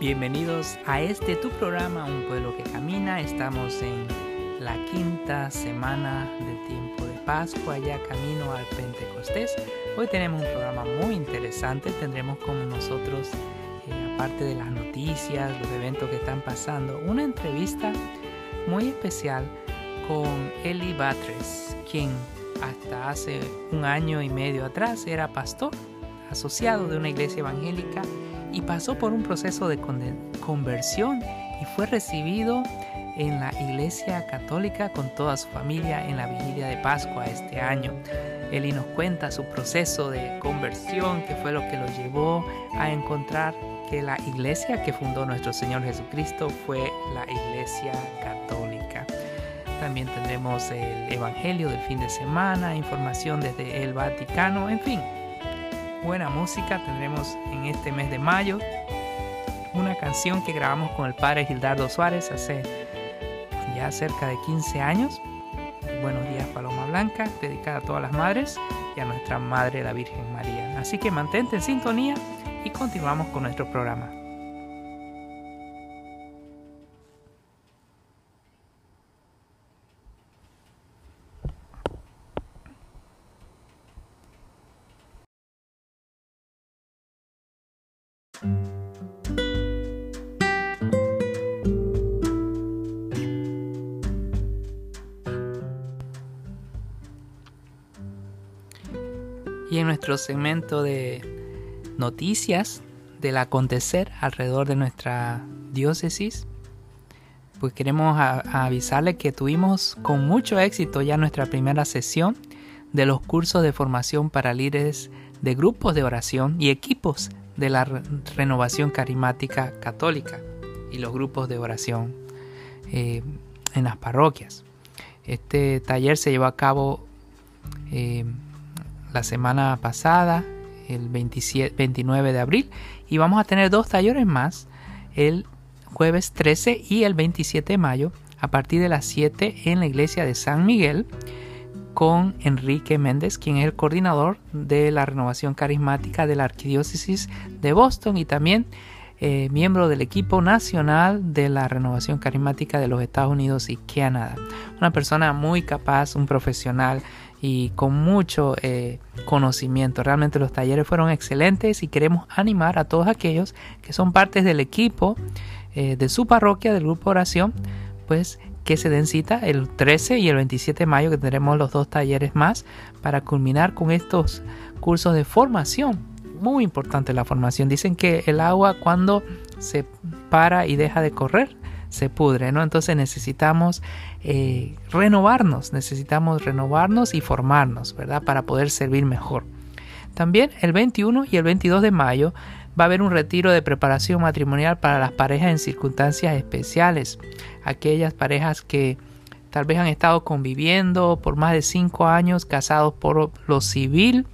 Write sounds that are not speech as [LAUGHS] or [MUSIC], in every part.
Bienvenidos a este tu programa Un pueblo que camina. Estamos en la quinta semana del tiempo de Pascua, ya camino al Pentecostés. Hoy tenemos un programa muy interesante. Tendremos con nosotros, eh, aparte de las noticias, los eventos que están pasando, una entrevista muy especial con Eli Batres, quien hasta hace un año y medio atrás era pastor asociado de una iglesia evangélica y pasó por un proceso de conversión y fue recibido en la Iglesia Católica con toda su familia en la vigilia de Pascua este año. Él nos cuenta su proceso de conversión, que fue lo que lo llevó a encontrar que la iglesia que fundó nuestro Señor Jesucristo fue la Iglesia Católica. También tendremos el Evangelio del fin de semana, información desde el Vaticano, en fin, buena música tendremos en este mes de mayo. Una canción que grabamos con el padre Gildardo Suárez hace ya cerca de 15 años. Buenos días Paloma Blanca, dedicada a todas las madres y a nuestra Madre la Virgen María. Así que mantente en sintonía y continuamos con nuestro programa. Y en nuestro segmento de noticias del acontecer alrededor de nuestra diócesis, pues queremos avisarle que tuvimos con mucho éxito ya nuestra primera sesión de los cursos de formación para líderes de grupos de oración y equipos de la renovación carismática católica y los grupos de oración eh, en las parroquias. Este taller se llevó a cabo eh, la semana pasada, el 27, 29 de abril, y vamos a tener dos talleres más el jueves 13 y el 27 de mayo a partir de las 7 en la iglesia de San Miguel con Enrique Méndez, quien es el coordinador de la renovación carismática de la Arquidiócesis de Boston y también eh, miembro del equipo nacional de la renovación carismática de los Estados Unidos y Canadá. Una persona muy capaz, un profesional y con mucho eh, conocimiento. Realmente los talleres fueron excelentes y queremos animar a todos aquellos que son partes del equipo eh, de su parroquia, del grupo oración, pues que se den cita el 13 y el 27 de mayo que tendremos los dos talleres más para culminar con estos cursos de formación. Muy importante la formación. Dicen que el agua cuando se para y deja de correr se pudre, ¿no? Entonces necesitamos eh, renovarnos, necesitamos renovarnos y formarnos, ¿verdad? Para poder servir mejor. También el 21 y el 22 de mayo va a haber un retiro de preparación matrimonial para las parejas en circunstancias especiales, aquellas parejas que tal vez han estado conviviendo por más de cinco años, casados por lo civil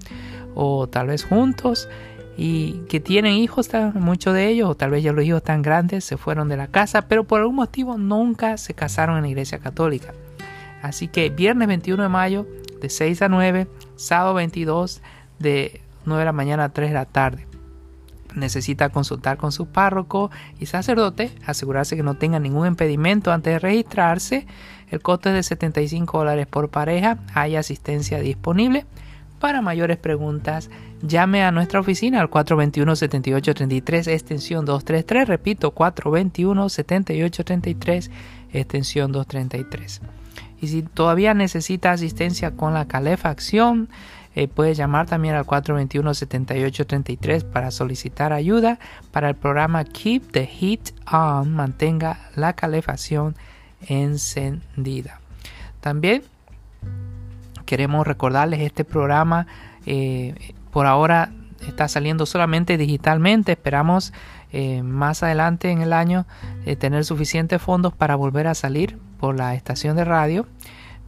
o tal vez juntos y que tienen hijos, muchos de ellos, o tal vez ya los hijos tan grandes se fueron de la casa, pero por algún motivo nunca se casaron en la iglesia católica. Así que viernes 21 de mayo de 6 a 9, sábado 22 de 9 de la mañana a 3 de la tarde. Necesita consultar con su párroco y sacerdote, asegurarse que no tenga ningún impedimento antes de registrarse. El costo es de 75 dólares por pareja. Hay asistencia disponible. Para mayores preguntas, llame a nuestra oficina al 421-7833, extensión 233. Repito, 421-7833, extensión 233. Y si todavía necesita asistencia con la calefacción, eh, puede llamar también al 421-7833 para solicitar ayuda para el programa Keep the Heat On, mantenga la calefacción encendida. También queremos recordarles este programa eh, por ahora está saliendo solamente digitalmente. Esperamos eh, más adelante en el año eh, tener suficientes fondos para volver a salir por la estación de radio.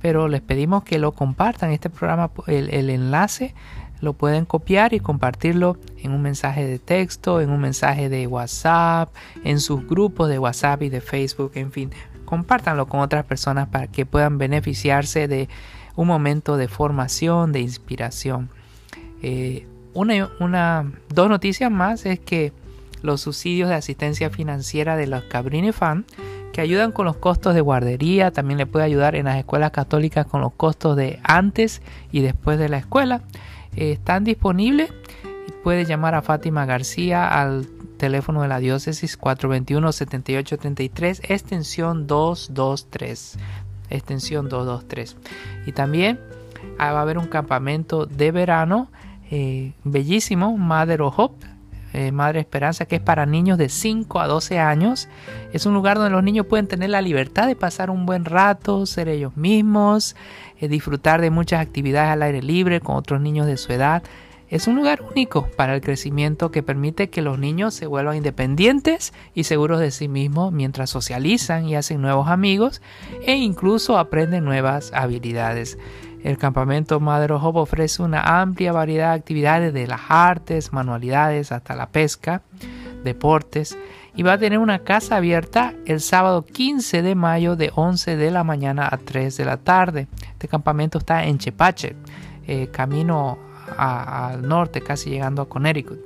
Pero les pedimos que lo compartan este programa el, el enlace lo pueden copiar y compartirlo en un mensaje de texto, en un mensaje de WhatsApp, en sus grupos de WhatsApp y de Facebook, en fin, compártanlo con otras personas para que puedan beneficiarse de un momento de formación, de inspiración. Eh, una, una, dos noticias más es que los subsidios de asistencia financiera de los Cabrini Fan, que ayudan con los costos de guardería, también le puede ayudar en las escuelas católicas con los costos de antes y después de la escuela. Eh, están disponibles puede llamar a Fátima García al teléfono de la diócesis 421-7833, extensión 223. Extensión 223. Y también ah, va a haber un campamento de verano eh, bellísimo, Mother of Hope, eh, Madre Esperanza, que es para niños de 5 a 12 años. Es un lugar donde los niños pueden tener la libertad de pasar un buen rato, ser ellos mismos, eh, disfrutar de muchas actividades al aire libre con otros niños de su edad. Es un lugar único para el crecimiento que permite que los niños se vuelvan independientes y seguros de sí mismos mientras socializan y hacen nuevos amigos e incluso aprenden nuevas habilidades. El campamento Madre Hope ofrece una amplia variedad de actividades de las artes, manualidades, hasta la pesca, deportes y va a tener una casa abierta el sábado 15 de mayo de 11 de la mañana a 3 de la tarde. Este campamento está en Chepache, eh, camino al norte, casi llegando a Connecticut.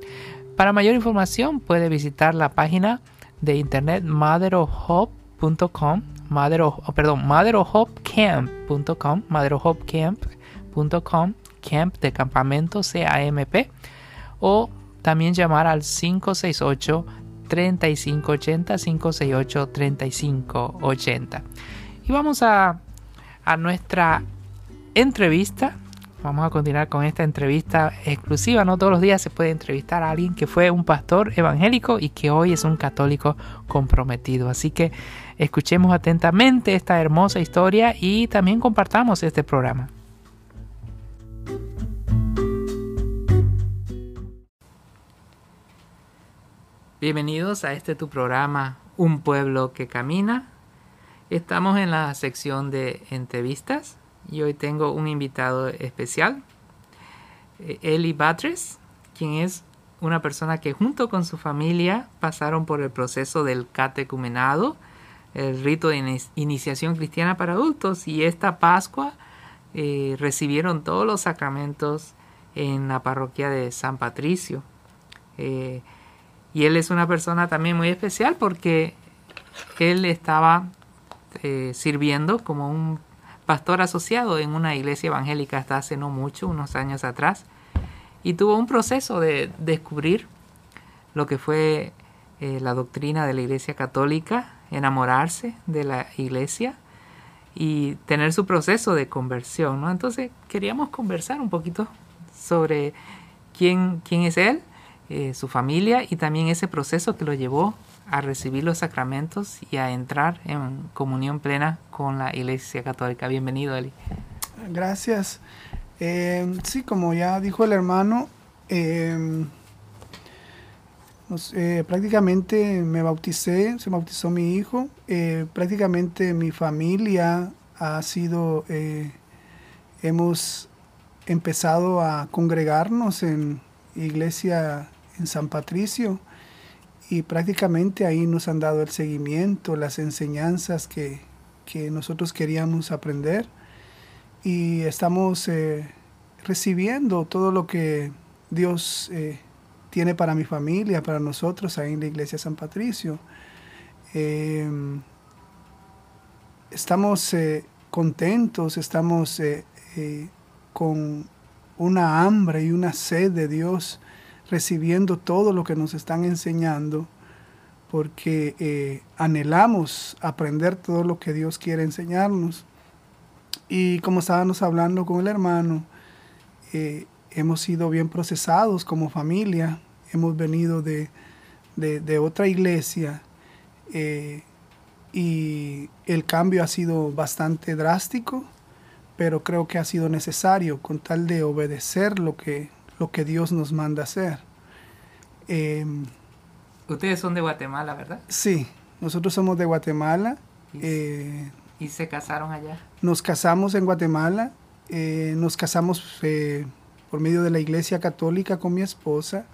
Para mayor información puede visitar la página de internet motherofhope.com Mother of, oh, perdón, motherofhopecamp.com, motherofhopecamp.com, camp de campamento CAMP, o también llamar al 568 3580 568 3580. Y vamos a, a nuestra entrevista Vamos a continuar con esta entrevista exclusiva. No todos los días se puede entrevistar a alguien que fue un pastor evangélico y que hoy es un católico comprometido. Así que escuchemos atentamente esta hermosa historia y también compartamos este programa. Bienvenidos a este tu programa Un pueblo que camina. Estamos en la sección de entrevistas y hoy tengo un invitado especial, eh, Eli Batres, quien es una persona que junto con su familia pasaron por el proceso del catecumenado, el rito de iniciación cristiana para adultos, y esta Pascua eh, recibieron todos los sacramentos en la parroquia de San Patricio. Eh, y él es una persona también muy especial porque él estaba sirviendo como un pastor asociado en una iglesia evangélica hasta hace no mucho, unos años atrás, y tuvo un proceso de descubrir lo que fue eh, la doctrina de la iglesia católica, enamorarse de la iglesia y tener su proceso de conversión. ¿no? Entonces queríamos conversar un poquito sobre quién, quién es él, eh, su familia y también ese proceso que lo llevó a recibir los sacramentos y a entrar en comunión plena con la Iglesia Católica. Bienvenido, Eli. Gracias. Eh, sí, como ya dijo el hermano, eh, eh, prácticamente me bauticé, se bautizó mi hijo, prácticamente mi familia ha sido, hemos empezado a congregarnos en iglesia en San Patricio y prácticamente ahí nos han dado el seguimiento, las enseñanzas que, nosotros queríamos aprender. Y estamos eh, recibiendo todo lo que Dios eh, tiene para mi familia, para nosotros ahí en la iglesia San Patricio. Em, estamos eh, contentos, estamos con una hambre y una sed de Dios recibiendo todo lo que nos están enseñando, porque eh, anhelamos aprender todo lo que Dios quiere enseñarnos. Y como estábamos hablando con el hermano, eh, hemos sido bien procesados como familia, hemos venido de, otra iglesia eh, y el cambio ha sido bastante drástico, pero creo que ha sido necesario con tal de obedecer lo que lo que Dios nos manda hacer. Em, Ustedes son de Guatemala, ¿verdad? Sí, nosotros somos de Guatemala. ¿Y, eh, se casaron allá? Nos casamos en Guatemala, eh, nos casamos por medio de la Iglesia Católica con mi esposa.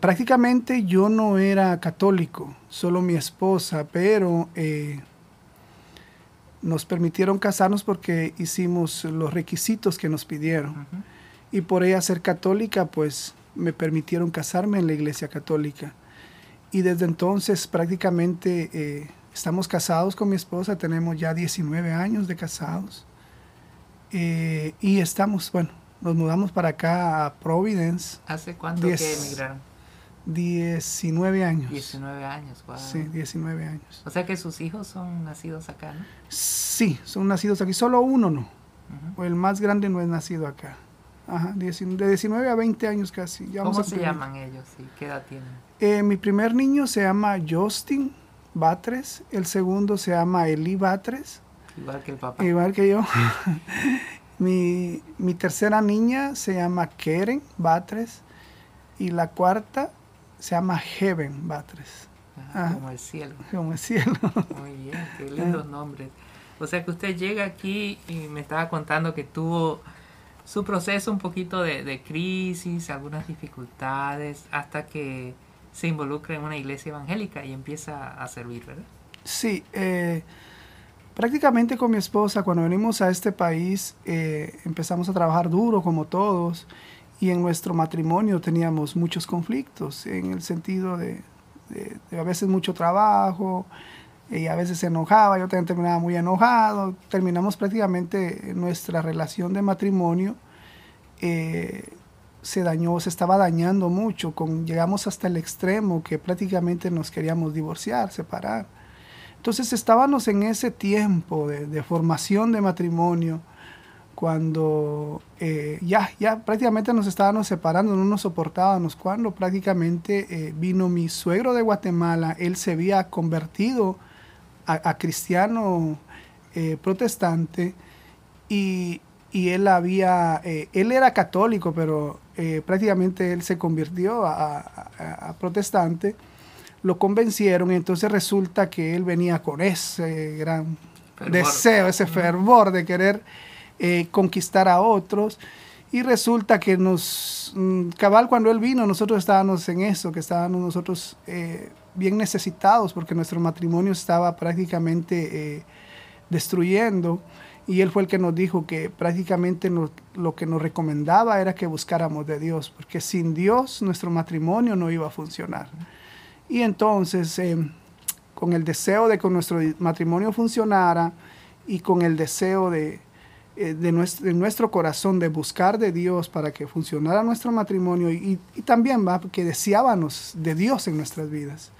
prácticamente yo no era católico, solo mi esposa, pero nos permitieron casarnos porque hicimos los requisitos que nos pidieron y por ella ser católica, pues me permitieron casarme en la iglesia católica. y desde entonces prácticamente eh, estamos casados con mi esposa, tenemos ya 19 años de casados. Eh, y estamos, bueno, nos mudamos para acá a Providence. ¿Hace cuánto que emigraron? 19 años. 19 años, wow. Sí, 19 años. O sea que sus hijos son nacidos acá, ¿no? Sí, son nacidos aquí. Solo uno no. El más grande no es nacido acá. Ajá, de 19 a 20 años casi. ¿Cómo se llaman ellos y qué edad tienen? Eh, mi primer niño se llama Justin Batres, el segundo se llama Eli Batres. Igual que el papá. Igual que yo. [LAUGHS] mi, mi tercera niña se llama Keren Batres y la cuarta se llama Heaven Batres. como el cielo. Como el cielo. [LAUGHS] Muy bien, qué lindos nombres. O sea que usted llega aquí y me estaba contando que tuvo su proceso un poquito de, crisis, algunas dificultades, hasta que se involucra en una iglesia evangélica y empieza a servir, ¿verdad? Sí, eh, prácticamente con mi esposa, cuando venimos a este país, eh, empezamos a trabajar duro como todos y en nuestro matrimonio teníamos muchos conflictos en el sentido de, a veces mucho trabajo y a veces se enojaba, yo también terminaba muy enojado, terminamos prácticamente nuestra relación de matrimonio eh, se dañó, se estaba dañando mucho, con, llegamos hasta el extremo que prácticamente nos queríamos divorciar, separar. Entonces estábamos en ese tiempo de, formación de matrimonio, cuando eh, ya, ya prácticamente nos estábamos separando, no nos soportábamos, cuando prácticamente eh, vino mi suegro de Guatemala, él se había convertido a, cristiano eh, protestante y, y, él había, él era católico, pero prácticamente él se convirtió a, protestante, lo convencieron y entonces resulta que él venía con ese gran deseo, ese fervor de querer eh, conquistar a otros. Y resulta que nos, mm, cabal cuando él vino, nosotros estábamos en eso, que estábamos nosotros eh, bien necesitados porque nuestro matrimonio estaba prácticamente eh, destruyendo. Y él fue el que nos dijo que prácticamente lo que nos recomendaba era que buscáramos de Dios, porque sin Dios nuestro matrimonio no iba a funcionar. Y entonces, con el deseo de que nuestro matrimonio funcionara y con el deseo de, eh, de, nuestro, nuestro, corazón de buscar de Dios para que funcionara nuestro matrimonio y, también va que deseábamos de Dios en nuestras vidas.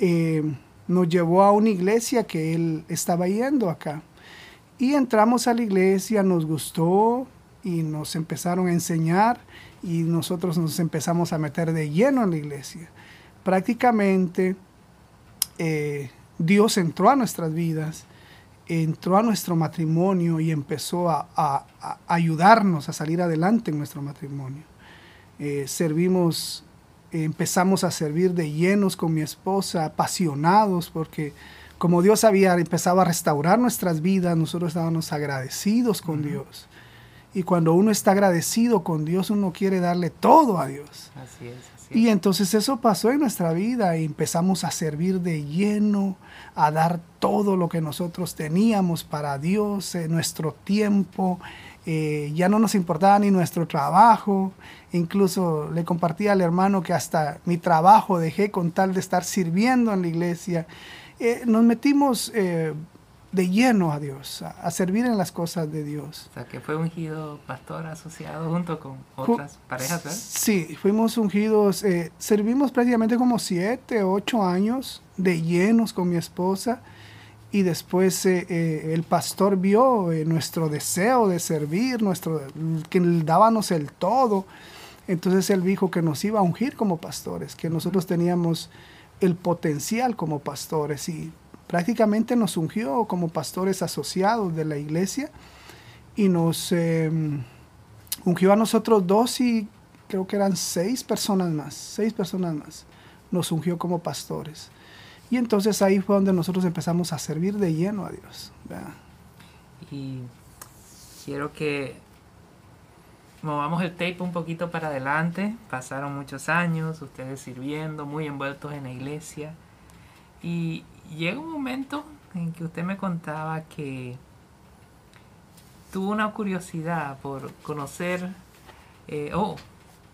Eh, nos llevó a una iglesia que él estaba yendo acá. Y entramos a la iglesia, nos gustó y nos empezaron a enseñar y nosotros nos empezamos a meter de lleno en la iglesia. Prácticamente eh, Dios entró a nuestras vidas entró a nuestro matrimonio y empezó a, ayudarnos a salir adelante en nuestro matrimonio. Eh, servimos, empezamos a servir de llenos con mi esposa, apasionados, porque como Dios había empezado a restaurar nuestras vidas, nosotros estábamos agradecidos con Dios. Y cuando uno está agradecido con Dios, uno quiere darle todo a Dios. Así es. Y entonces eso pasó en nuestra vida y empezamos a servir de lleno, a dar todo lo que nosotros teníamos para Dios, en nuestro tiempo. Eh, ya no nos importaba ni nuestro trabajo. Incluso le compartí al hermano que hasta mi trabajo dejé con tal de estar sirviendo en la iglesia. Eh, nos metimos eh, de lleno a Dios, a, servir en las cosas de Dios. O sea, que fue ungido pastor asociado junto con otras parejas, ¿verdad? Sí, fuimos ungidos, eh, servimos prácticamente como siete, ocho años de llenos con mi esposa y después eh, eh, el pastor vio nuestro deseo de servir, nuestro, que dábamos el todo. Entonces él dijo que nos iba a ungir como pastores, que nosotros teníamos el potencial como pastores y prácticamente nos ungió como pastores asociados de la iglesia y nos em, ungió a nosotros dos y creo que eran seis personas más, seis personas más, nos ungió como pastores. Y entonces ahí fue donde nosotros empezamos a servir de lleno a Dios. Y quiero que movamos el tape un poquito para adelante. Pasaron muchos años, ustedes sirviendo, muy envueltos en la iglesia. Y llega un momento en que usted me contaba que tuvo una curiosidad por conocer, eh, oh,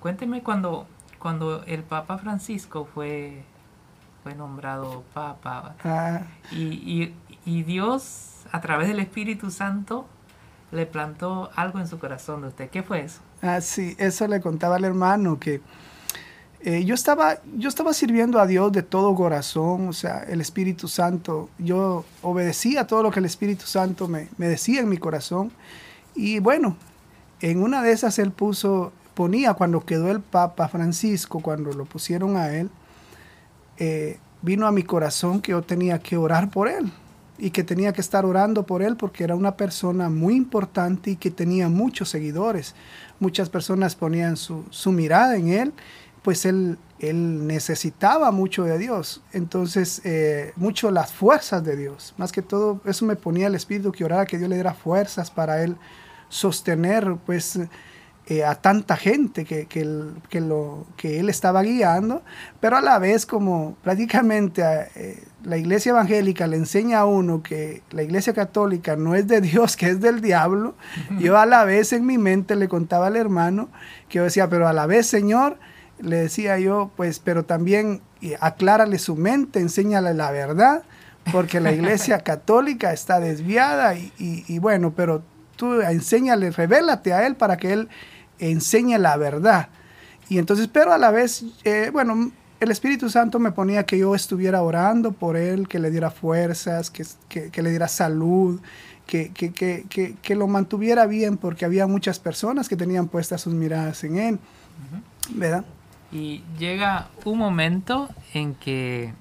cuénteme cuando, cuando el Papa Francisco fue fue nombrado papa. Ah. Y, y, Dios, a través del Espíritu Santo, le plantó algo en su corazón de usted. ¿Qué fue eso? Ah, sí, eso le contaba al hermano que eh, yo, estaba, yo estaba sirviendo a Dios de todo corazón, o sea, el Espíritu Santo, yo obedecía todo lo que el Espíritu Santo me, me decía en mi corazón. Y bueno, en una de esas él puso, ponía cuando quedó el Papa Francisco, cuando lo pusieron a él, eh, vino a mi corazón que yo tenía que orar por él y que tenía que estar orando por él porque era una persona muy importante y que tenía muchos seguidores. Muchas personas ponían su, su mirada en él pues él, él necesitaba mucho de Dios, entonces eh, mucho las fuerzas de Dios, más que todo eso me ponía el espíritu que orara que Dios le diera fuerzas para él sostener pues eh, a tanta gente que, que, lo, que él estaba guiando, pero a la vez como prácticamente eh, la iglesia evangélica le enseña a uno que la iglesia católica no es de Dios, [LAUGHS] que es del diablo, yo a la vez en mi mente le contaba al hermano que yo decía, pero a la vez Señor, le decía yo, pues, pero también aclárale su mente, enséñale la verdad, porque la iglesia [LAUGHS] católica está desviada y, bueno, pero tú enséñale, revélate a él para que él enseñe la verdad. Y entonces, pero a la vez, eh, bueno, el Espíritu Santo me ponía que yo estuviera orando por él, que le diera fuerzas, que, que, le diera salud, que, que, lo mantuviera bien, porque había muchas personas que tenían puestas sus miradas en él, ¿verdad? Y llega un momento en que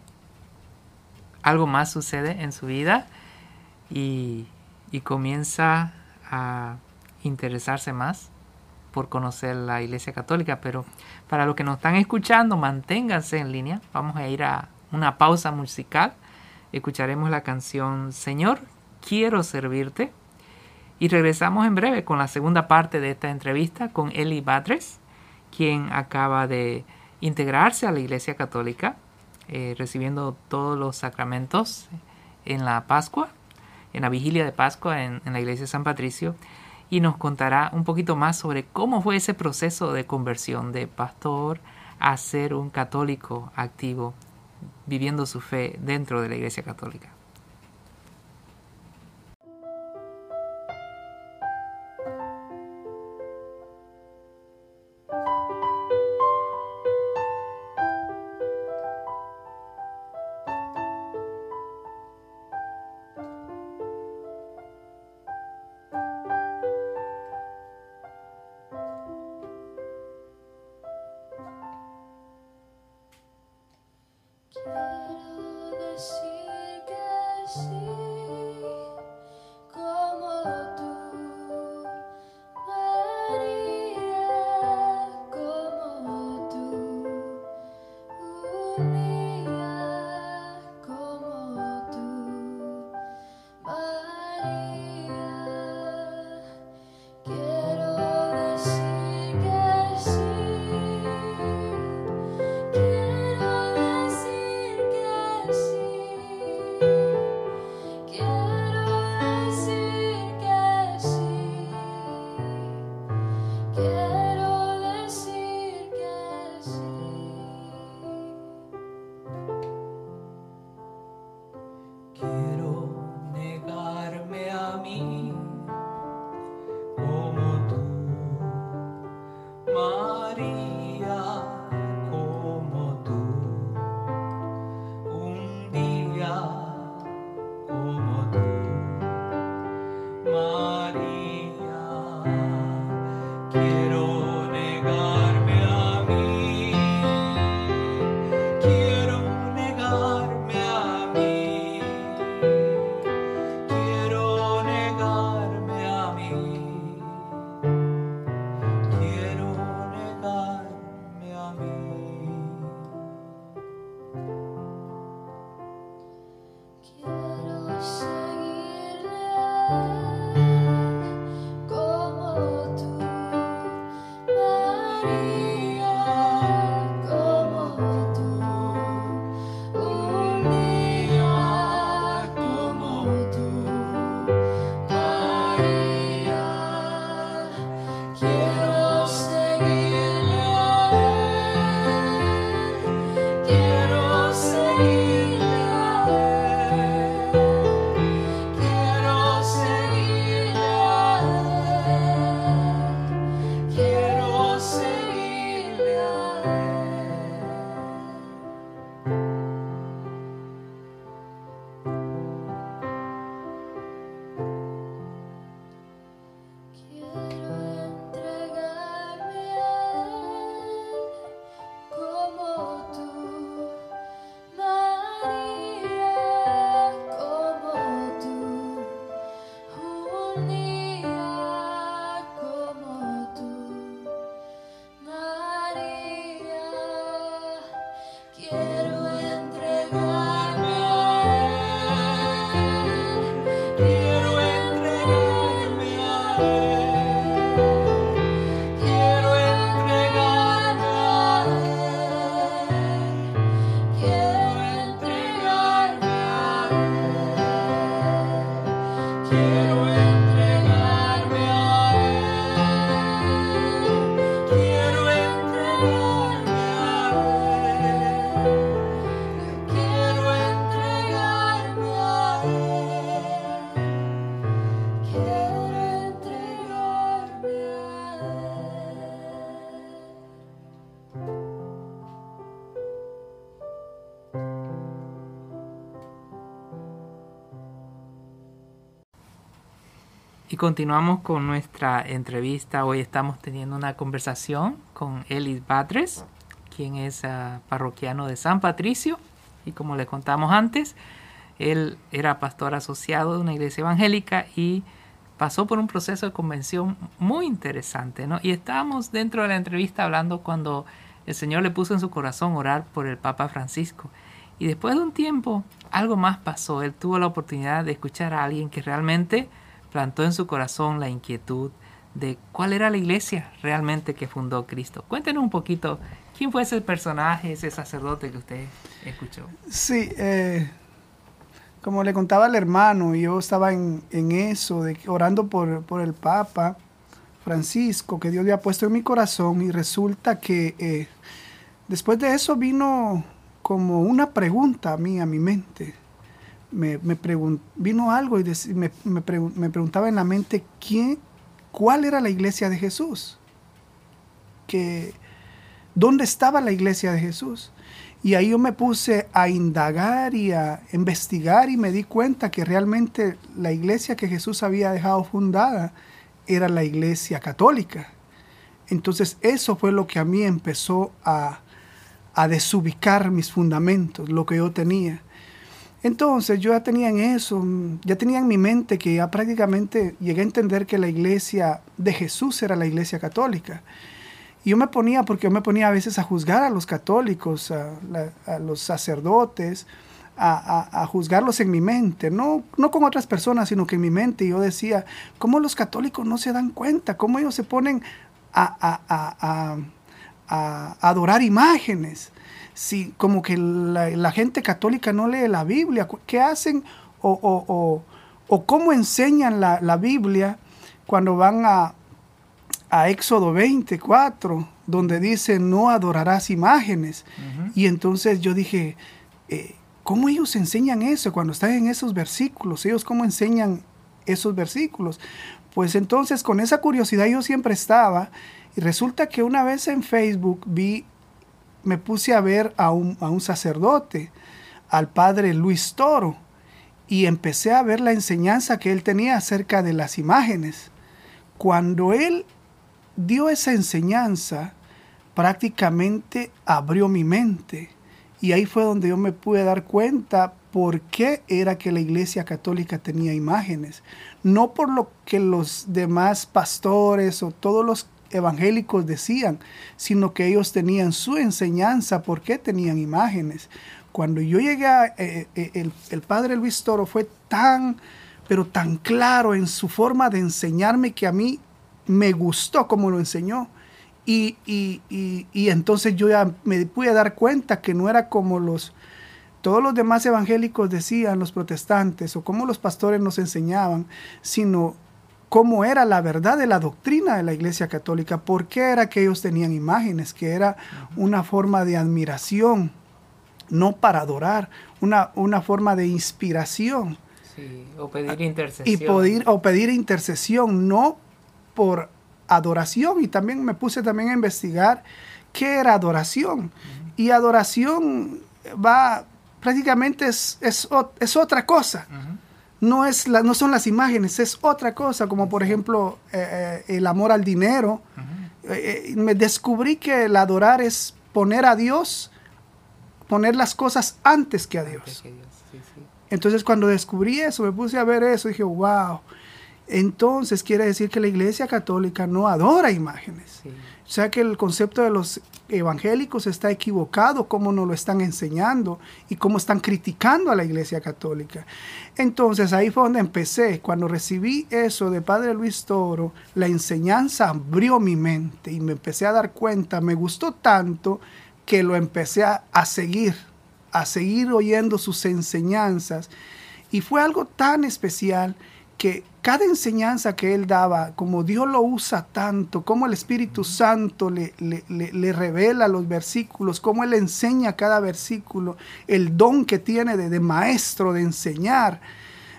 algo más sucede en su vida y, comienza a interesarse más por conocer la Iglesia Católica. Pero para los que nos están escuchando, manténganse en línea. Vamos a ir a una pausa musical. Escucharemos la canción Señor, quiero servirte. Y regresamos en breve con la segunda parte de esta entrevista con Eli Batres quien acaba de integrarse a la Iglesia Católica, eh, recibiendo todos los sacramentos en la Pascua, en la vigilia de Pascua en, en la Iglesia de San Patricio, y nos contará un poquito más sobre cómo fue ese proceso de conversión de pastor a ser un católico activo, viviendo su fe dentro de la Iglesia Católica. Continuamos con nuestra entrevista. Hoy estamos teniendo una conversación con Elis Batres, quien es uh, parroquiano de San Patricio. Y como le contamos antes, él era pastor asociado de una iglesia evangélica y pasó por un proceso de convención muy interesante. ¿no? Y estábamos dentro de la entrevista hablando cuando el Señor le puso en su corazón orar por el Papa Francisco. Y después de un tiempo, algo más pasó. Él tuvo la oportunidad de escuchar a alguien que realmente plantó en su corazón la inquietud de cuál era la iglesia realmente que fundó Cristo. Cuéntenos un poquito, ¿quién fue ese personaje, ese sacerdote que usted escuchó? Sí, eh, como le contaba al hermano, yo estaba en, eso, de, orando por, por, el Papa Francisco, que Dios le ha puesto en mi corazón, y resulta que eh, después de eso vino como una pregunta a mí, a mi mente me, me vino algo y me, me, preguntaba en la mente quién, cuál era la iglesia de Jesús, que dónde estaba la iglesia de Jesús. Y ahí yo me puse a indagar y a investigar y me di cuenta que realmente la iglesia que Jesús había dejado fundada era la iglesia católica. Entonces eso fue lo que a mí empezó a, a desubicar mis fundamentos, lo que yo tenía. Entonces yo ya tenía en eso, ya tenía en mi mente que ya prácticamente llegué a entender que la iglesia de Jesús era la iglesia católica. Y yo me ponía, porque yo me ponía a veces a juzgar a los católicos, a, los sacerdotes, a, juzgarlos en mi mente, no, no con otras personas, sino que en mi mente. Yo decía, ¿cómo los católicos no se dan cuenta? ¿Cómo ellos se ponen a, adorar imágenes? Si como que la, gente católica no lee la Biblia, ¿qué hacen o, cómo enseñan la, Biblia cuando van a, a, Éxodo 24, donde dice no adorarás imágenes? Y entonces yo dije, eh, ¿cómo ellos enseñan eso cuando están en esos versículos? ¿Ellos cómo enseñan esos versículos? Pues entonces con esa curiosidad yo siempre estaba y resulta que una vez en Facebook vi me puse a ver a un, a un sacerdote, al padre Luis Toro, y empecé a ver la enseñanza que él tenía acerca de las imágenes. Cuando él dio esa enseñanza, prácticamente abrió mi mente. Y ahí fue donde yo me pude dar cuenta por qué era que la iglesia católica tenía imágenes. No por lo que los demás pastores o todos los evangélicos decían, sino que ellos tenían su enseñanza, porque tenían imágenes. Cuando yo llegué a, eh, eh, el, padre Luis Toro fue tan, pero tan claro en su forma de enseñarme que a mí me gustó como lo enseñó. Y, y, entonces yo ya me pude dar cuenta que no era como los, todos los demás evangélicos decían, los protestantes, o como los pastores nos enseñaban, sino cómo era la verdad de la doctrina de la Iglesia Católica, por qué era que ellos tenían imágenes, que era una forma de admiración, no para adorar, una, una forma de inspiración. Sí, o pedir intercesión. Y poder, o pedir intercesión, no por adoración. Y también me puse también a investigar qué era adoración. Y adoración va, prácticamente es, es, es otra cosa no, es la, no son las imágenes, es otra cosa, como por ejemplo eh, eh, el amor al dinero. Eh, me descubrí que el adorar es poner a Dios, poner las cosas antes que a Dios. Entonces cuando descubrí eso, me puse a ver eso dije, wow. Entonces quiere decir que la Iglesia Católica no adora imágenes. O sea que el concepto de los evangélicos está equivocado, cómo nos lo están enseñando y cómo están criticando a la Iglesia Católica. Entonces ahí fue donde empecé. Cuando recibí eso de Padre Luis Toro, la enseñanza abrió mi mente y me empecé a dar cuenta, me gustó tanto que lo empecé a, a seguir, a seguir oyendo sus enseñanzas. Y fue algo tan especial que cada enseñanza que él daba, como Dios lo usa tanto, como el Espíritu Santo le, le, revela los versículos, como él enseña cada versículo, el don que tiene de, maestro, de enseñar.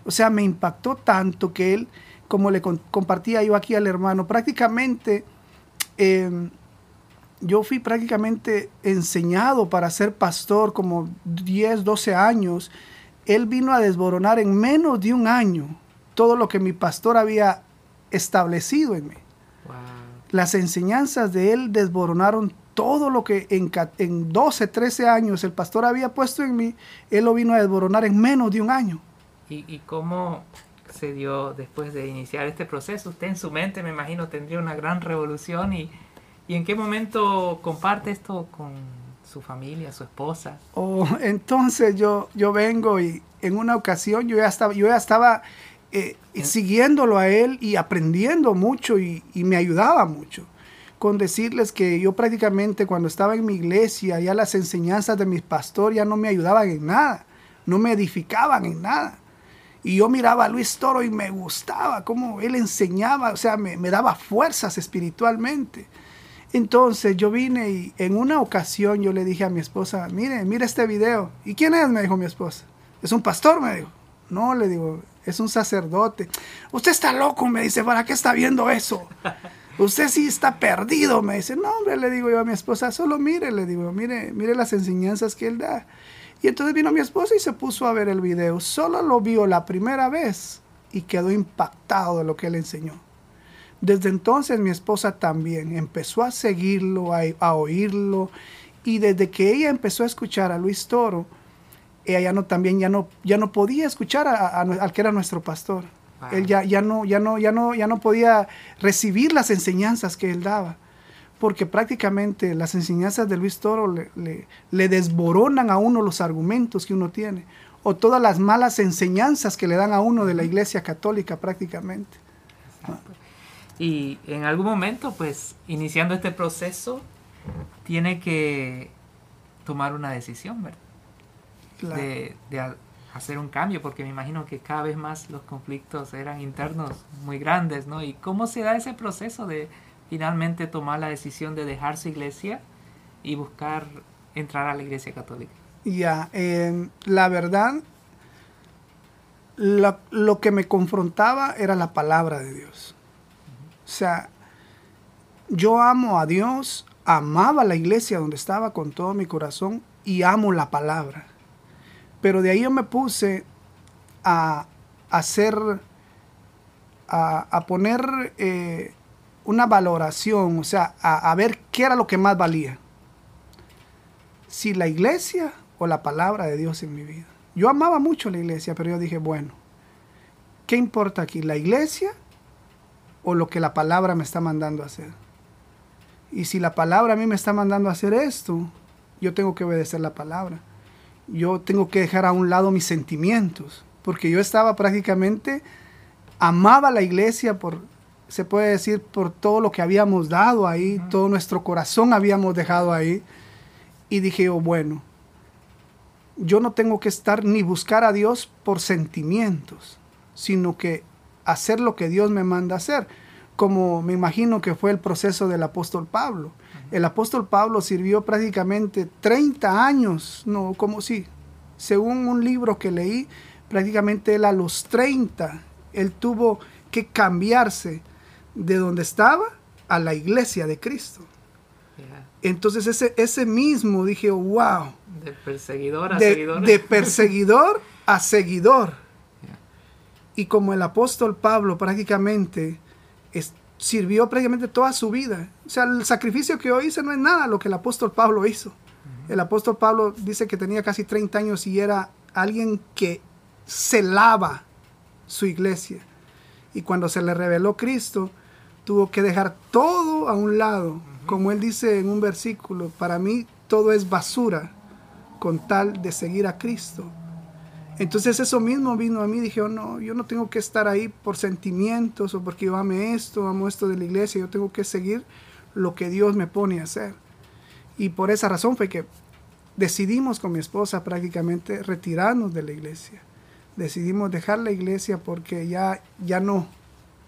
O sea, me impactó tanto que él, como le compartía yo aquí al hermano, prácticamente em, yo fui prácticamente enseñado para ser pastor como 10, 12 años. Él vino a desboronar en menos de un año todo lo que mi pastor había establecido en mí. Las enseñanzas de él desboronaron todo lo que en, en 12, 13 años el pastor había puesto en mí, él lo vino a desboronar en menos de un año. ¿Y, y cómo se dio después de iniciar este proceso? Usted en su mente, me imagino, tendría una gran revolución y, y en qué momento comparte esto con su familia, su esposa. Oh, [LAUGHS] entonces yo, yo vengo y en una ocasión yo ya estaba, yo ya estaba eh, siguiéndolo a él y aprendiendo mucho y, y, me ayudaba mucho. Con decirles que yo prácticamente cuando estaba en mi iglesia, ya las enseñanzas de mis pastores ya no me ayudaban en nada, no me edificaban en nada. Y yo miraba a Luis Toro y me gustaba cómo él enseñaba, o sea, me, me daba fuerzas espiritualmente. Entonces yo vine y en una ocasión yo le dije a mi esposa, mire, mire este video. ¿Y quién es? Me dijo mi esposa. Es un pastor, me dijo. No, le digo, es un sacerdote. Usted está loco, me dice, ¿para qué está viendo eso? Usted sí está perdido, me dice. No, hombre, le digo yo a mi esposa, solo mire, le digo, mire, mire las enseñanzas que él da. Y entonces vino mi esposa y se puso a ver el video. Solo lo vio la primera vez y quedó impactado de lo que él enseñó. Desde entonces mi esposa también empezó a seguirlo, a, oírlo, y desde que ella empezó a escuchar a Luis Toro, ella ya no también ya no ya no podía escuchar al que era nuestro pastor. Él ya, ya no ya no ya no ya no podía recibir las enseñanzas que él daba, porque prácticamente las enseñanzas de Luis Toro le, le, le desboronan a uno los argumentos que uno tiene o todas las malas enseñanzas que le dan a uno de la Iglesia Católica prácticamente. Y en algún momento, pues, iniciando este proceso, tiene que tomar una decisión, ¿verdad? De, hacer un cambio, porque me imagino que cada vez más los conflictos eran internos muy grandes, ¿no? ¿Y cómo se da ese proceso de finalmente tomar la decisión de dejar su iglesia y buscar entrar a la iglesia católica? Ya, em, la verdad, lo que me confrontaba era la palabra de Dios o sea, yo amo a Dios, amaba la iglesia donde estaba con todo mi corazón y amo la palabra. Pero de ahí yo me puse a, hacer, a, poner eh, una valoración, o sea, a, a ver qué era lo que más valía. Si la iglesia o la palabra de Dios en mi vida. Yo amaba mucho la iglesia, pero yo dije, bueno, ¿qué importa aquí? ¿La iglesia o lo que la palabra me está mandando a hacer. Y si la palabra a mí me está mandando a hacer esto, yo tengo que obedecer la palabra. Yo tengo que dejar a un lado mis sentimientos, porque yo estaba prácticamente, amaba la iglesia por, se puede decir, por todo lo que habíamos dado ahí, todo nuestro corazón habíamos dejado ahí. Y dije, oh, bueno, yo no tengo que estar ni buscar a Dios por sentimientos, sino que hacer lo que Dios me manda hacer, como me imagino que fue el proceso del apóstol Pablo. El apóstol Pablo sirvió prácticamente 30 años, no, como si, según un libro que leí, prácticamente él a los 30, él tuvo que cambiarse de donde estaba a la iglesia de Cristo. Entonces ese, ese mismo dije, wow. De perseguidor a seguidor. De perseguidor a seguidor. Y como el apóstol Pablo prácticamente sirvió prácticamente toda su vida. O sea, el sacrificio que hoy hice no es nada lo que el apóstol Pablo hizo. El apóstol Pablo dice que tenía casi 30 años y era alguien que celaba su iglesia. Y cuando se le reveló Cristo, tuvo que dejar todo a un lado. Como él dice en un versículo, para mí todo es basura con tal de seguir a Cristo. Entonces eso mismo vino a mí, dije, oh, no, yo no tengo que estar ahí por sentimientos o porque yo ame esto, amo esto de la iglesia, yo tengo que seguir lo que Dios me pone a hacer. Y por esa razón fue que decidimos con mi esposa prácticamente retirarnos de la iglesia. Decidimos dejar la iglesia porque ya, ya no,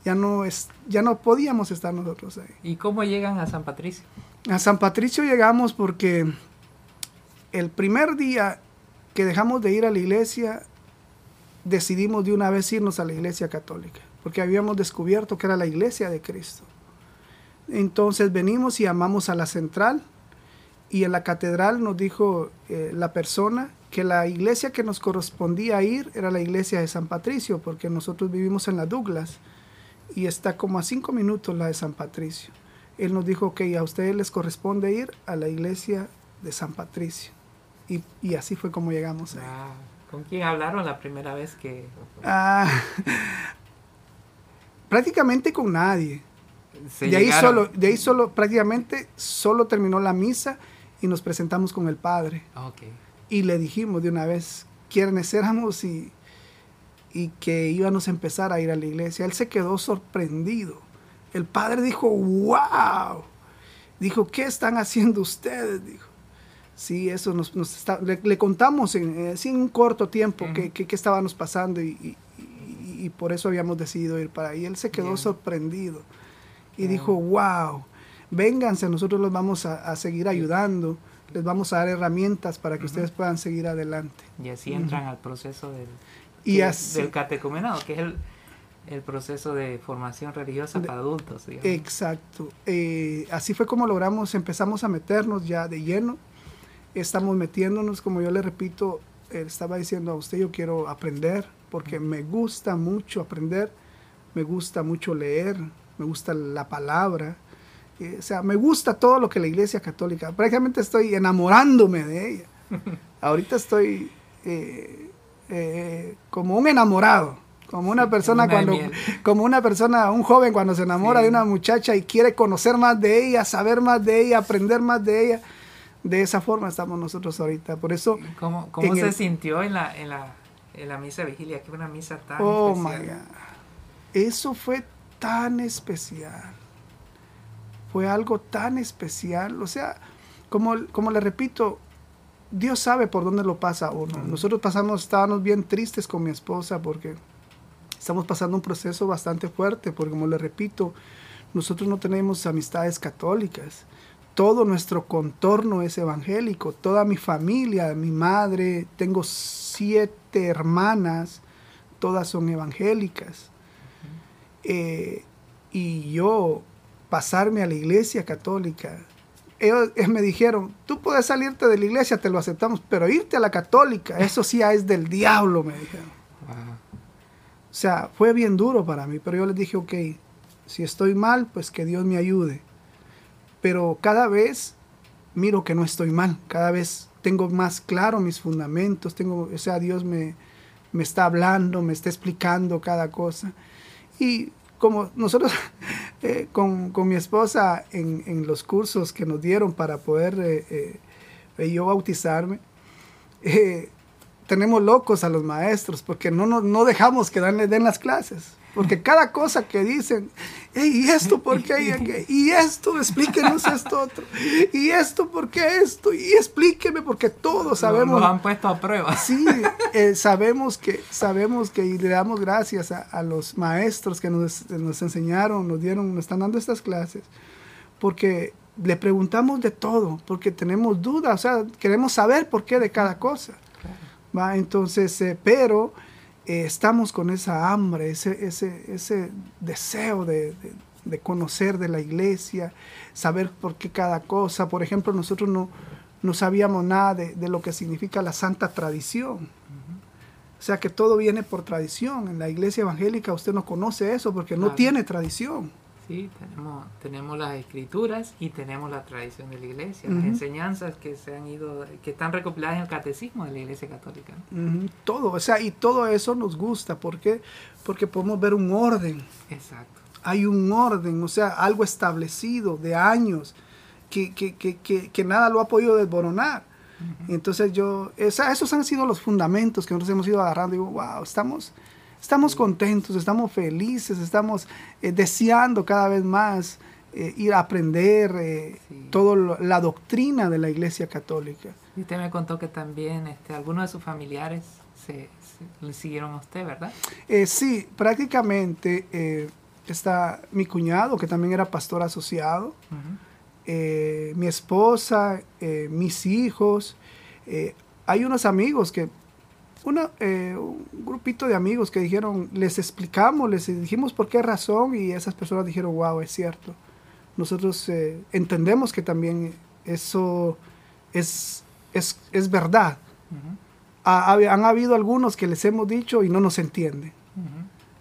ya no es, ya no podíamos estar nosotros ahí. ¿Y cómo llegan a San Patricio? A San Patricio llegamos porque el primer día que dejamos de ir a la iglesia, decidimos de una vez irnos a la iglesia católica, porque habíamos descubierto que era la iglesia de Cristo. Entonces venimos y amamos a la central y en la catedral nos dijo eh, la persona que la iglesia que nos correspondía ir era la iglesia de San Patricio, porque nosotros vivimos en la Douglas. y está como a cinco minutos la de San Patricio. Él nos dijo que a ustedes les corresponde ir a la iglesia de San Patricio. Y, y así fue como llegamos ahí. Ah, ¿Con quién hablaron la primera vez que...? Ah, [LAUGHS] prácticamente con nadie. se De ahí, solo, de ahí solo, prácticamente solo terminó la misa y nos presentamos con el Padre. Ok. Y le dijimos de una vez quiénes éramos y, y que íbamos a empezar a ir a la iglesia. Él se quedó sorprendido. El Padre dijo, wow. Dijo, ¿qué están haciendo ustedes? Dijo. Sí, eso nos, nos está- le, le contamos en, eh, sí, en un corto tiempo Ujú. qué qué- estábamos pasando y, y- y- por eso habíamos decidido ir para ahí. Él se quedó Bien. sorprendido y Bien. dijo, wow, vénganse, nosotros los vamos a, a seguir ayudando, les vamos a dar herramientas para que Ujú. ustedes puedan seguir adelante. Y así entran al proceso del, Y así, del catecumenado, que es el, el proceso de formación religiosa De- para adultos. digamos. exacto. Eh, así fue como logramos, empezamos a meternos ya de lleno. Estamos metiéndonos, como yo le repito, estaba diciendo a usted, yo quiero aprender, porque me gusta mucho aprender, me gusta mucho leer, me gusta la palabra. eh, o sea, me gusta todo lo que la Iglesia Católica, prácticamente estoy enamorándome de ella. [LAUGHS] Ahorita estoy eh, eh, como un enamorado, como una persona cuando, como una persona, un joven cuando se enamora Sí. de una muchacha y quiere conocer más de ella, saber más de ella, aprender más de ella. De esa forma estamos nosotros ahorita. Por eso, ¿Cómo, cómo se el- sintió en la, en, la, en la misa de vigilia? Que fue una misa tan oh my especial. God, eso fue tan especial. Fue algo tan especial. O sea, como, como le repito, Dios sabe por dónde lo pasa uno. Nosotros pasamos, estábamos bien tristes con mi esposa porque estamos pasando un proceso bastante fuerte, porque como le repito, nosotros no tenemos amistades católicas. Todo nuestro contorno es evangélico, toda mi familia, mi madre, tengo siete hermanas, todas son evangélicas. Eh, y yo pasarme a la iglesia católica, ellos, eh, me dijeron, tú puedes salirte de la iglesia, te lo aceptamos, pero irte a la católica, eso sí es del diablo, me dijeron. O sea, fue bien duro para mí, pero yo les dije, ok, si estoy mal, pues que Dios me ayude. Pero cada vez miro que no estoy mal, cada vez tengo más claro mis fundamentos, tengo, o sea, Dios me, me está hablando, me está explicando cada cosa. Y como nosotros [LAUGHS] eh, con, con mi esposa en, en los cursos que nos dieron para poder eh, eh, yo bautizarme, tenemos locos a los maestros porque no, no, no dejamos que dan, den las clases. Porque cada cosa que dicen, "Ey, ¿y esto por qué? ¿Y, esto? Explíquenos esto otro. ¿Y esto por qué esto? Y explíqueme porque todos sabemos. Nos han puesto a prueba. [LAUGHS] Sí, eh, sabemos que, sabemos que y le damos gracias a, a los maestros que nos, nos enseñaron, nos dieron, nos están dando estas clases, porque le preguntamos de todo, porque tenemos dudas, o sea, queremos saber por qué de cada cosa. ¿va? Entonces, eh, pero eh, estamos con esa hambre, ese, ese, ese deseo de, de- de conocer de la iglesia, saber por qué cada cosa. Por ejemplo, nosotros no, no sabíamos nada de, de lo que significa la santa tradición. O sea que todo viene por tradición. En la iglesia evangélica usted no conoce eso porque no Claro. tiene tradición. Sí, tenemos, tenemos las escrituras y tenemos la tradición de la iglesia, las enseñanzas que se han ido, que están recopiladas en el catecismo de la iglesia católica. Todo, o sea, y todo eso nos gusta. ¿Por qué? Porque podemos ver un orden. Exacto. hay un orden, o sea, algo establecido de años, que, que, que, que, que nada lo ha podido desboronar. Entonces yo, o sea, esos han sido los fundamentos que nosotros hemos ido agarrando. Y digo, wow, estamos, estamos contentos, estamos felices, estamos eh, deseando cada vez más eh, ir a aprender eh, Sí. toda la doctrina de la Iglesia Católica. Y usted me contó que también este, algunos de sus familiares se, se- le siguieron a usted, ¿verdad? Eh, sí, prácticamente eh, está mi cuñado, que también era pastor asociado. Ujú. eh, mi esposa, mis hijos. hay unos amigos que, una, eh, un grupito de amigos que dijeron, les explicamos, les dijimos por qué razón y esas personas dijeron, wow, es cierto. Nosotros eh, entendemos que también eso es, es, es verdad. Ujú. Ha- ha- han habido algunos que les hemos dicho y no nos entienden.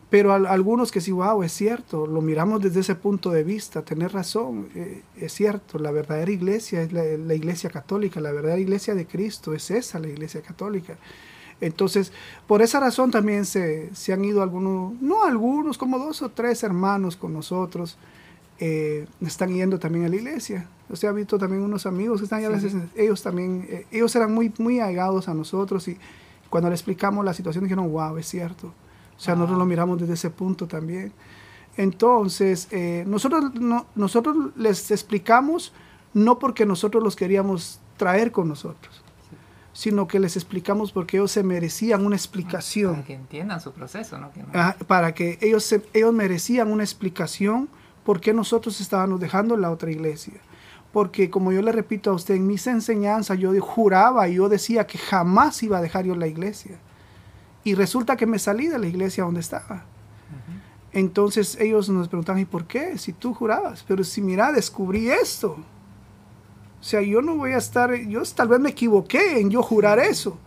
Pero algunos que sí, wow, es cierto, lo miramos desde ese punto de vista, tener razón, eh, es cierto, la verdadera iglesia es la, iglesia católica, la verdadera iglesia de Cristo es esa, la iglesia católica. Entonces, por esa razón también se, han ido algunos, no algunos, como dos o tres hermanos con nosotros, eh, están yendo también a la iglesia. O sea, he visto también unos amigos que están, a veces, ellos también, eh, ellos eran muy, muy allegados a nosotros y cuando le explicamos la situación dijeron, wow, es cierto o sea, nosotros lo miramos desde ese punto también. Entonces, eh, nosotros, nosotros les explicamos no porque nosotros los queríamos traer con nosotros, sino que les explicamos porque ellos se merecían una explicación. Para que entiendan su proceso, ¿no? para que ellos, ellos merecían una explicación por qué nosotros estábamos dejando la otra iglesia. Porque como yo le repito a usted, en mis enseñanzas yo juraba y yo decía que jamás iba a dejar yo la iglesia. Y resulta que me salí de la iglesia donde estaba. Entonces ellos nos preguntaban, ¿y por qué? Si tú jurabas, pero si mira, descubrí esto. O sea, yo no voy a estar, yo tal vez me equivoqué en yo jurar eso,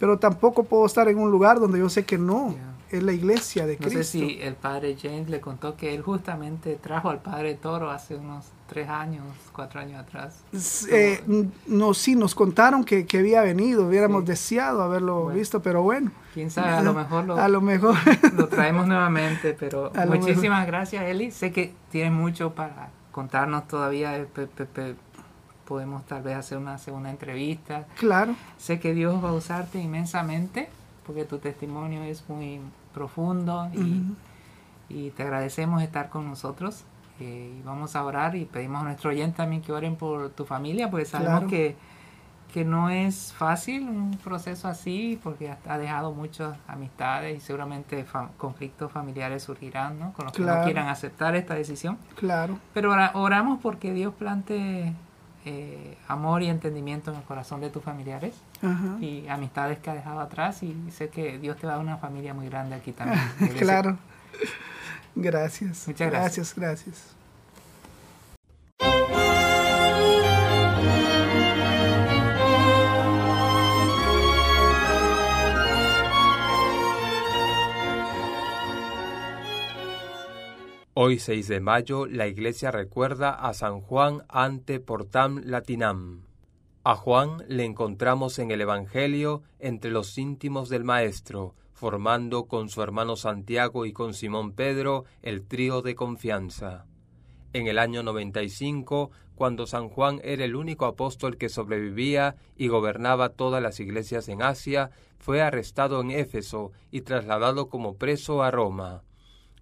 pero tampoco puedo estar en un lugar donde yo sé que no es la iglesia de Cristo. No sé si el padre James le contó que él justamente trajo al padre Toro hace unos tres años, cuatro años atrás. Eh, no, sí, nos contaron que, había venido, hubiéramos deseado haberlo visto, pero bueno. Quién sabe, a lo mejor lo, [LAUGHS] a lo, mejor. [LAUGHS] lo traemos nuevamente, pero muchísimas gracias, Eli. Sé que tienes mucho para contarnos todavía. Eh, podemos tal vez hacer una segunda entrevista. Claro. Sé que Dios va a usarte inmensamente porque tu testimonio es muy profundo y, te agradecemos estar con nosotros. Eh, y vamos a orar y pedimos a nuestro oyente también que oren por tu familia, porque sabemos que, que no es fácil un proceso así, porque ha dejado muchas amistades y seguramente conflictos familiares surgirán, ¿no? Con los que no quieran aceptar esta decisión. Claro. Pero oramos porque Dios plante eh, amor y entendimiento en el corazón de tus familiares y amistades que ha dejado atrás y sé que Dios te va a dar una familia muy grande aquí también. [LAUGHS] claro. Gracias. Muchas gracias. Gracias, gracias. Hoy 6 de mayo la iglesia recuerda a San Juan ante portam latinam. A Juan le encontramos en el Evangelio entre los íntimos del Maestro, formando con su hermano Santiago y con Simón Pedro el trío de confianza. En el año 95, cuando San Juan era el único apóstol que sobrevivía y gobernaba todas las iglesias en Asia, fue arrestado en Éfeso y trasladado como preso a Roma.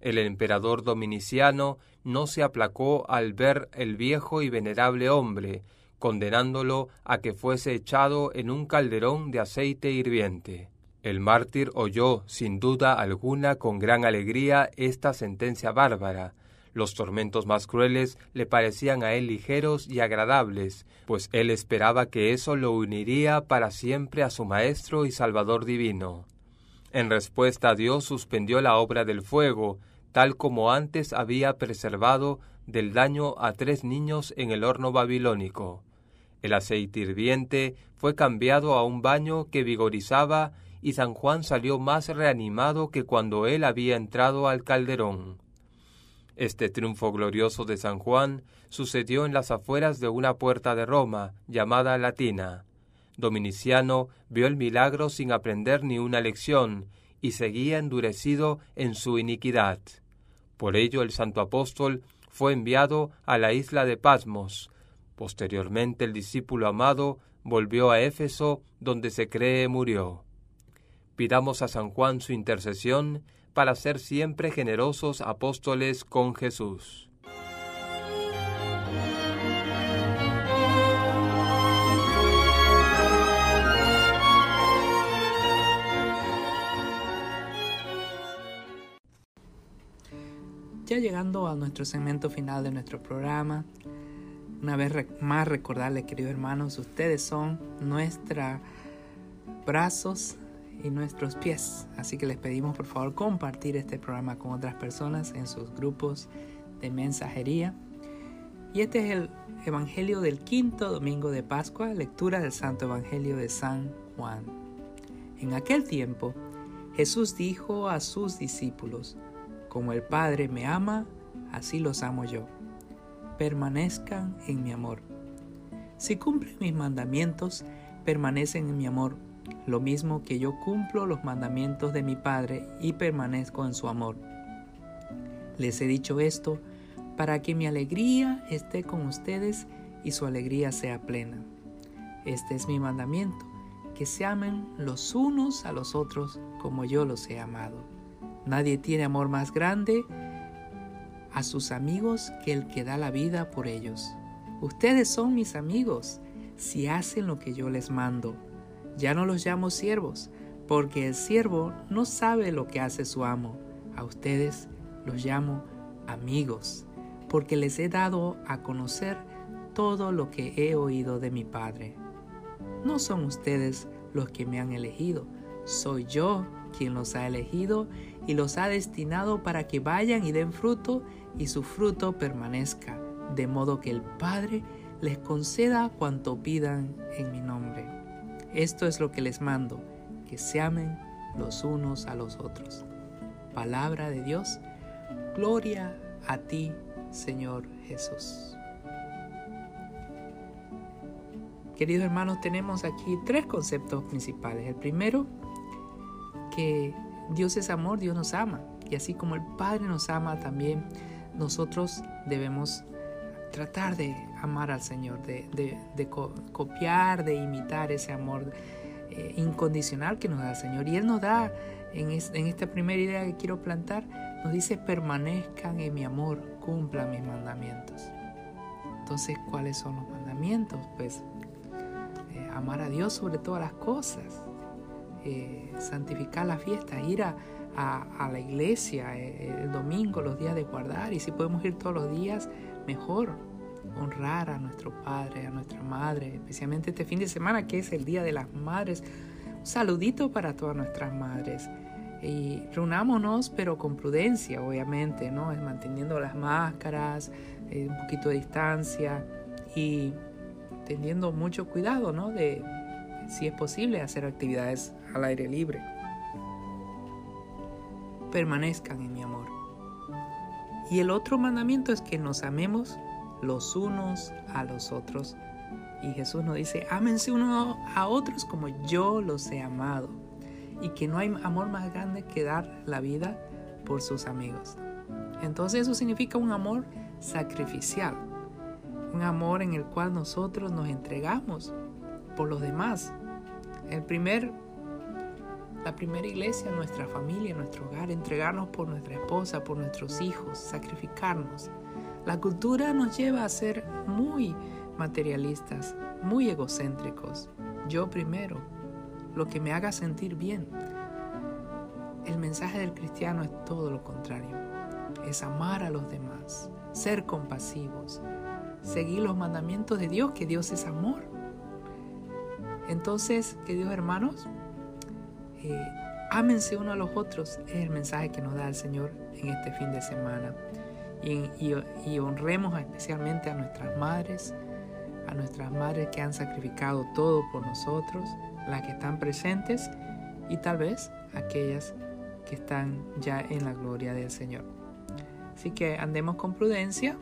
El emperador dominiciano no se aplacó al ver el viejo y venerable hombre, condenándolo a que fuese echado en un calderón de aceite hirviente. El mártir oyó, sin duda alguna, con gran alegría esta sentencia bárbara. Los tormentos más crueles le parecían a él ligeros y agradables, pues él esperaba que eso lo uniría para siempre a su Maestro y Salvador divino. En respuesta Dios suspendió la obra del fuego, tal como antes había preservado del daño a tres niños en el horno babilónico. El aceite hirviente fue cambiado a un baño que vigorizaba y San Juan salió más reanimado que cuando él había entrado al calderón. Este triunfo glorioso de San Juan sucedió en las afueras de una puerta de Roma llamada Latina. Dominiciano vio el milagro sin aprender ni una lección y seguía endurecido en su iniquidad. Por ello el santo apóstol fue enviado a la isla de Pasmos. Posteriormente el discípulo amado volvió a Éfeso, donde se cree murió. Pidamos a San Juan su intercesión para ser siempre generosos apóstoles con Jesús. Llegando a nuestro segmento final de nuestro programa, una vez más recordarles, queridos hermanos, ustedes son nuestros brazos y nuestros pies. Así que les pedimos por favor compartir este programa con otras personas en sus grupos de mensajería. Y este es el Evangelio del quinto domingo de Pascua, lectura del Santo Evangelio de San Juan. En aquel tiempo, Jesús dijo a sus discípulos, Como el Padre me ama, así los amo yo. Permanezcan en mi amor. Si cumplen mis mandamientos, permanecen en mi amor, lo mismo que yo cumplo los mandamientos de mi Padre y permanezco en su amor. Les he dicho esto para que mi alegría esté con ustedes y su alegría sea plena. Este es mi mandamiento, que se amen los unos a los otros como yo los he amado. Nadie tiene amor más grande a sus amigos que el que da la vida por ellos. Ustedes son mis amigos si hacen lo que yo les mando. Ya no los llamo siervos, porque el siervo no sabe lo que hace su amo. A ustedes los llamo amigos, porque les he dado a conocer todo lo que he oído de mi Padre. No son ustedes los que me han elegido, soy yo quien los ha elegido y los ha destinado para que vayan y den fruto y su fruto permanezca, de modo que el Padre les conceda cuanto pidan en mi nombre. Esto es lo que les mando, que se amen los unos a los otros. Palabra de Dios, gloria a ti, Señor Jesús. Queridos hermanos, tenemos aquí tres conceptos principales. El primero, que Dios es amor, Dios nos ama. Y así como el Padre nos ama, también nosotros debemos tratar de amar al Señor, de, copiar, de imitar ese amor eh, incondicional que nos da el Señor. Y Él nos da, en, esta primera idea que quiero plantar, nos dice, permanezcan en mi amor, cumplan mis mandamientos. Entonces, ¿cuáles son los mandamientos? Pues eh, amar a Dios sobre todas las cosas, eh, santificar la fiesta, ir a, la iglesia eh, el domingo, los días de guardar, y si podemos ir todos los días, mejor. Honrar a nuestro padre, a nuestra madre, especialmente este fin de semana que es el Día de las Madres. Un saludito para todas nuestras madres. Y reunámonos, pero con prudencia, obviamente, ¿no? Manteniendo las máscaras, un poquito de distancia y teniendo mucho cuidado, ¿no? De si es posible hacer actividades al aire libre. Permanezcan en mi amor. Y el otro mandamiento es que nos amemos los unos a los otros. Y Jesús nos dice, ámense unos a otros como yo los he amado. Y que no hay amor más grande que dar la vida por sus amigos. Entonces eso significa un amor sacrificial un amor en el cual nosotros nos entregamos por los demás. El primer, la primera iglesia, nuestra familia, nuestro hogar, entregarnos por nuestra esposa, por nuestros hijos, sacrificarnos. La cultura nos lleva a ser muy materialistas, muy egocéntricos. Yo primero, lo que me haga sentir bien. El mensaje del cristiano es todo lo contrario. Es amar a los demás, ser compasivos, seguir los mandamientos de Dios, que Dios es amor. Entonces, queridos hermanos, eh, ámense uno a los otros, es el mensaje que nos da el Señor en este fin de semana. Y, honremos especialmente a nuestras madres, a nuestras madres que han sacrificado todo por nosotros, las que están presentes y tal vez aquellas que están ya en la gloria del Señor. Así que andemos con prudencia,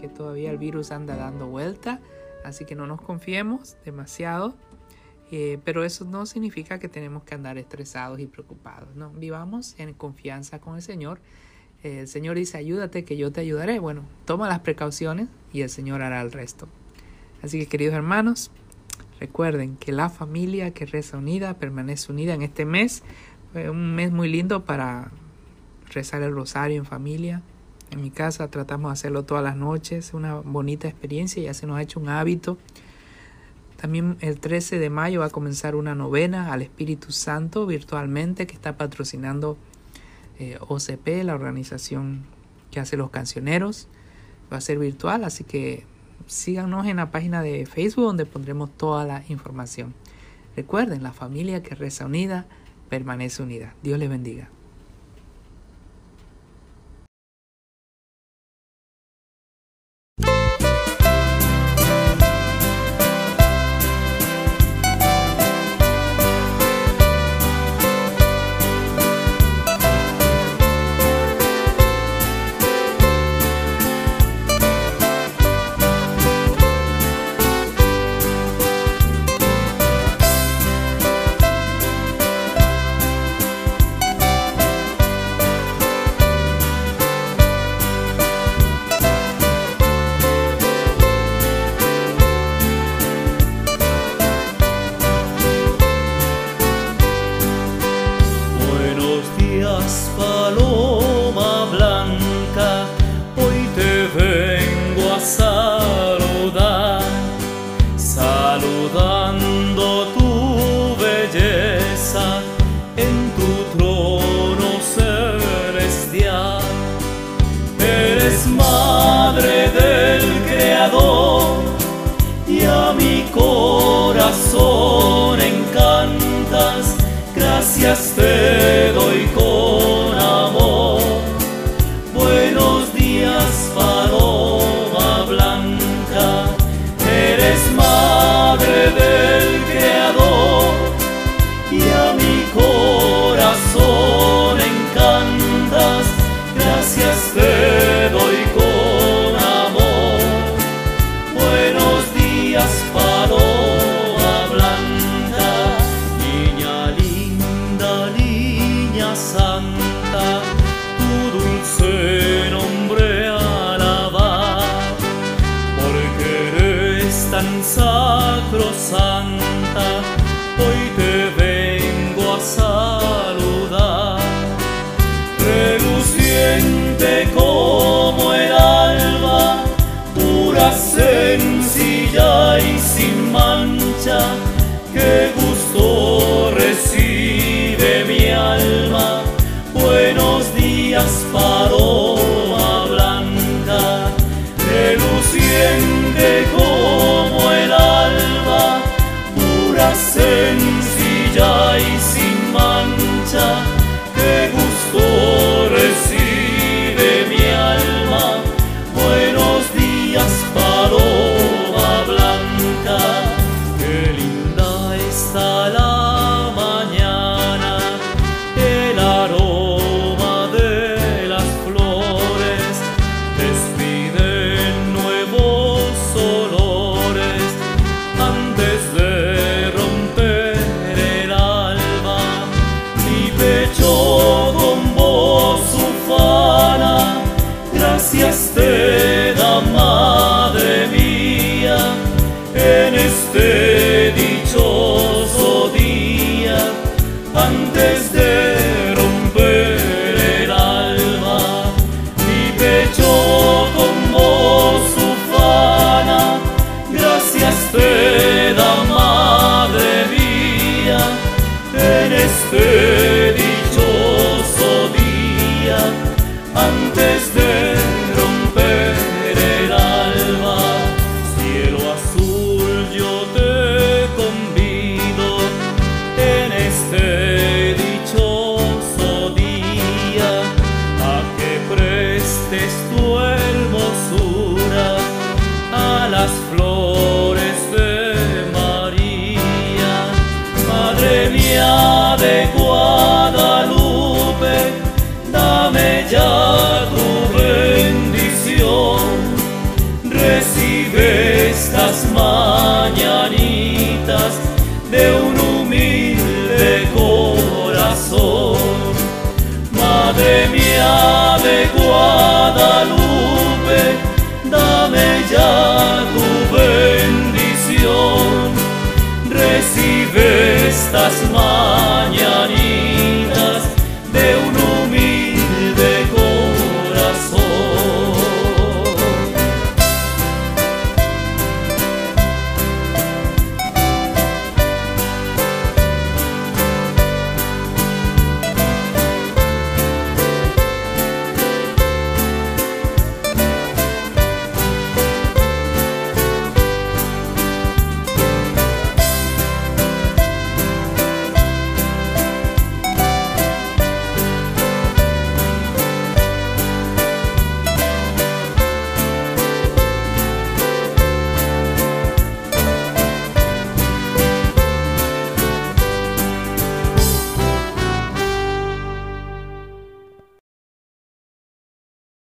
que todavía el virus anda dando vuelta, así que no nos confiemos demasiado. Eh, pero eso no significa que tenemos que andar estresados y preocupados. No, vivamos en confianza con el Señor. el Señor dice, ayúdate que yo te ayudaré. Bueno, toma las precauciones y el Señor hará el resto. Así que queridos hermanos, recuerden que la familia que reza unida permanece unida en este mes. un mes muy lindo para rezar el rosario en familia, en mi casa tratamos de hacerlo todas las noches, una bonita experiencia, ya se nos ha hecho un hábito. También el 13 de mayo va a comenzar una novena al Espíritu Santo virtualmente que está patrocinando eh, OCP, la organización que hace los cancioneros. Va a ser virtual, así que síganos en la página de Facebook donde pondremos toda la información. Recuerden, la familia que reza unida permanece unida. Dios les bendiga. say.